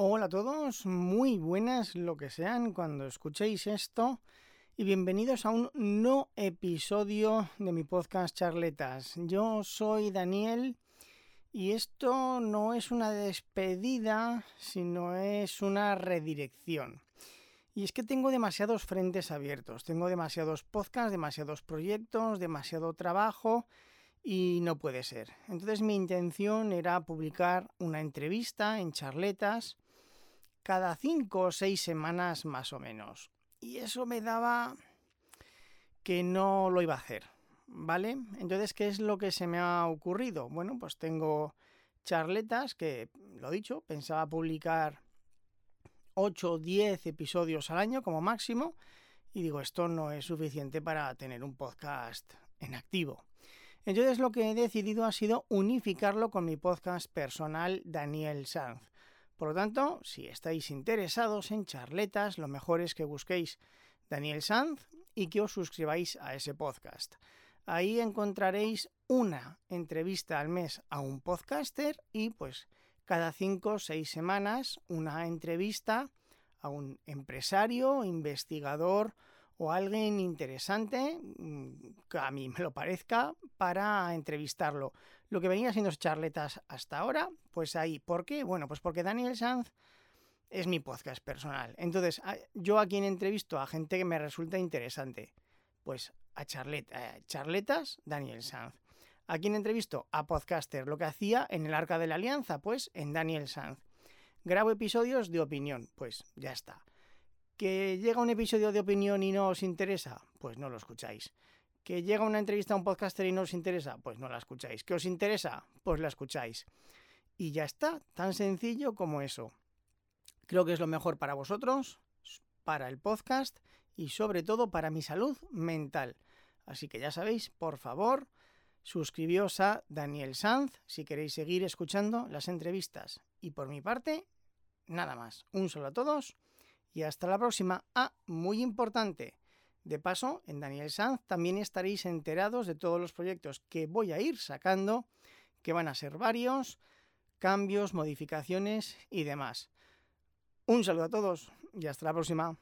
Hola a todos, muy buenas lo que sean cuando escuchéis esto y bienvenidos a un no episodio de mi podcast Charletas. Yo soy Daniel y esto no es una despedida, sino es una redirección. Y es que tengo demasiados frentes abiertos, tengo demasiados podcasts, demasiados proyectos, demasiado trabajo y no puede ser. Entonces mi intención era publicar una entrevista en charletas cada cinco o seis semanas más o menos. Y eso me daba que no lo iba a hacer, ¿vale? Entonces, ¿qué es lo que se me ha ocurrido? Bueno, pues tengo charletas que, lo dicho, pensaba publicar 8 o 10 episodios al año como máximo y digo, esto no es suficiente para tener un podcast en activo. Entonces lo que he decidido ha sido unificarlo con mi podcast personal Daniel Sanz. Por lo tanto, si estáis interesados en charletas, lo mejor es que busquéis Daniel Sanz y que os suscribáis a ese podcast. Ahí encontraréis una entrevista al mes a un podcaster y pues cada cinco o seis semanas una entrevista a un empresario, investigador o alguien interesante, mm, que a mí me lo parezca, para entrevistarlo. Lo que venía siendo charletas hasta ahora, pues ahí. ¿Por qué? Bueno, pues porque Daniel Sanz es mi podcast personal. Entonces, yo a quien entrevisto a gente que me resulta interesante, pues a, charletas, Daniel Sanz. ¿A quién entrevisto? A podcaster. Lo que hacía en el Arca de la Alianza, pues en Daniel Sanz. Grabo episodios de opinión, pues ya está. ¿Que llega un episodio de opinión y no os interesa? Pues no lo escucháis. ¿Que llega una entrevista a un podcaster y no os interesa? Pues no la escucháis. ¿Que os interesa? Pues la escucháis. Y ya está, tan sencillo como eso. Creo que es lo mejor para vosotros, para el podcast y sobre todo para mi salud mental. Así que ya sabéis, por favor, suscribíos a Daniel Sanz si queréis seguir escuchando las entrevistas. Y por mi parte, nada más. Un saludo a todos y hasta la próxima. Ah, muy importante. De paso, en Daniel Sanz también estaréis enterados de todos los proyectos que voy a ir sacando, que van a ser varios, cambios, modificaciones y demás. Un saludo a todos y hasta la próxima.